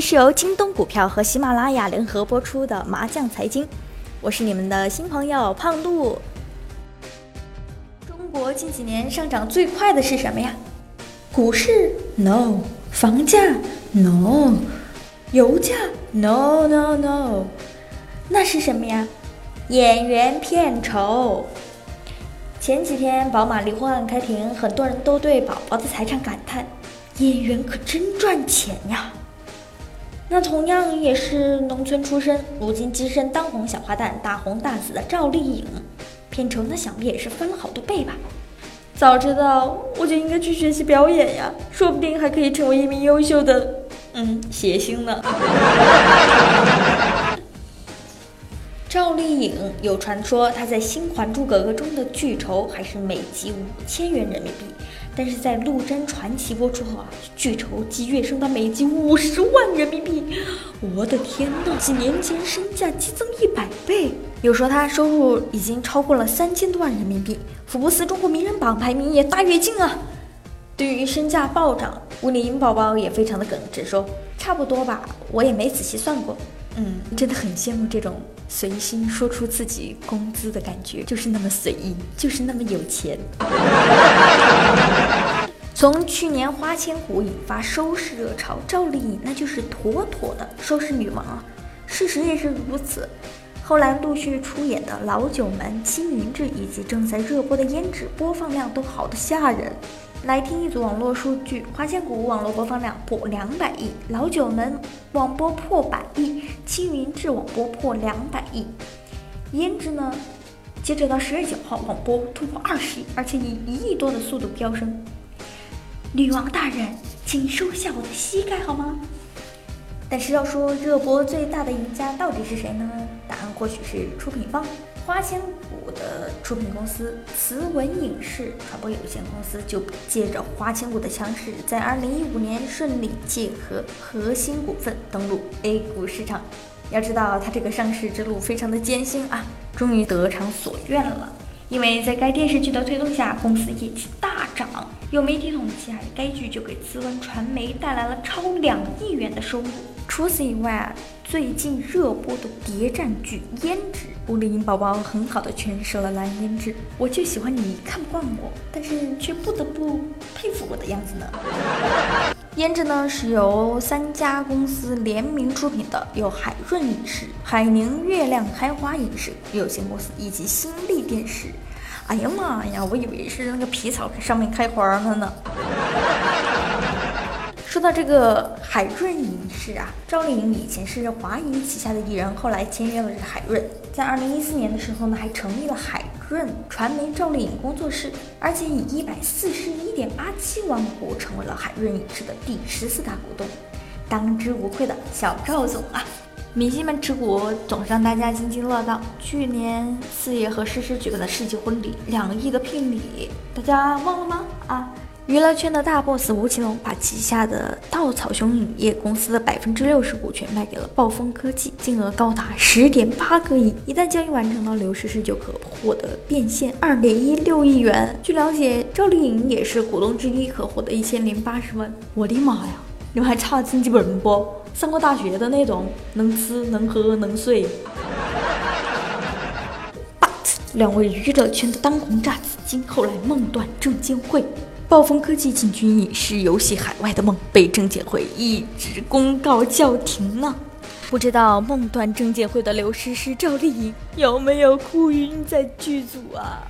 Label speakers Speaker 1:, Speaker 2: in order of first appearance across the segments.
Speaker 1: 是由京东股票和喜马拉雅联合播出的麻将财经，我是你们的新朋友胖杜。中国近几年上涨最快的是什么呀？股市？No。房价？No。油价？No No No。那是什么呀？演员片酬。前几天宝马离婚案开庭，很多人都对宝宝的财产感叹：演员可真赚钱呀！那同样也是农村出身，如今跻身当红小花旦、大红大紫的赵丽颖，片酬那想必也是翻了好多倍吧？早知道我就应该去学习表演呀，说不定还可以成为一名优秀的嗯谐星呢。赵丽颖有传说她在《新还珠格格》中的剧酬还是每集五千元人民币。但是在《陆贞传奇》播出后啊，剧酬即跃升到每集五十万人民币，我的天呐！几年前身价激增一百倍，有说他收入已经超过了三千多万人民币，福布斯中国名人榜排名也大跃进啊！对于身价暴涨，吴丽英宝宝也非常的耿直，说差不多吧，我也没仔细算过。嗯，真的很羡慕这种随心说出自己工资的感觉，就是那么随意，就是那么有钱。从去年花千骨引发收视热潮，赵丽颖那就是妥妥的收视女王啊！事实也是如此。后来陆续出演的《老九门》《青云志》以及正在热播的《胭脂》，播放量都好的吓人。来听一组网络数据：花千骨网络播放量破两百亿，老九门网播破百亿，青云志网播破两百亿，胭脂呢？截止到十月九号，网播突破二十亿，而且以一亿多的速度飙升。女王大人，请收下我的膝盖好吗？但是要说热播最大的赢家到底是谁呢？或许是出品方花千骨的出品公司慈文影视传播有限公司，就借着花千骨的强势，在二零一五年顺利借合核心股份登陆 A 股市场。要知道，他这个上市之路非常的艰辛啊，终于得偿所愿了。因为在该电视剧的推动下，公司业绩大涨。有媒体统计啊，该剧就给慈文传媒带来了超两亿元的收入。除此以外，最近热播的谍战剧《胭脂》，吴丽英宝宝很好的诠释了蓝胭脂。我就喜欢你看不惯我，但是却不得不佩服我的样子呢。胭脂呢是由三家公司联名出品的，有海润影视、海宁月亮开花影视有限公司以及新力电视。哎呀妈呀，我以为是那个皮草上面开花了呢。说到这个海润影视啊，赵丽颖以前是华谊旗下的艺人，后来签约了这个海润，在二零一四年的时候呢，还成立了海润传媒赵丽颖工作室，而且以一百四十一点八七万股成为了海润影视的第十四大股东，当之无愧的小赵总啊！明星们持股总是让大家津津乐道。去年四爷和诗诗举办的世纪婚礼，两亿的聘礼，大家忘了吗？啊！娱乐圈的大 boss 吴奇隆把旗下的稻草熊影业公司的百分之六十股权卖给了暴风科技，金额高达十点八个亿。一旦交易完成，到刘诗诗就可获得变现二点一六亿元。据了解，赵丽颖也是股东之一，可获得一千零八十万。我的妈呀！你们还差经济本不？上过大学的那种，能吃能喝能睡。But 两位娱乐圈的当红炸子鸡后来梦断证监会。暴风科技进军影视游戏海外的梦被证监会一纸公告叫停了。不知道梦断证监会的刘诗诗、赵丽颖有没有哭晕在剧组啊？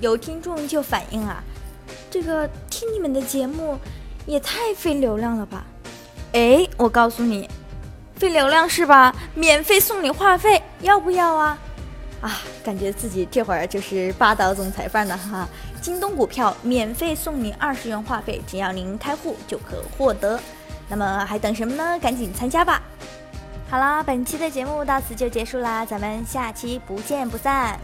Speaker 1: 有听众就反映啊，这个听你们的节目也太费流量了吧？哎，我告诉你，费流量是吧？免费送你话费，要不要啊？啊，感觉自己这会儿就是霸道总裁范儿呢哈！京东股票免费送您二十元话费，只要您开户就可获得。那么还等什么呢？赶紧参加吧！好啦，本期的节目到此就结束啦，咱们下期不见不散。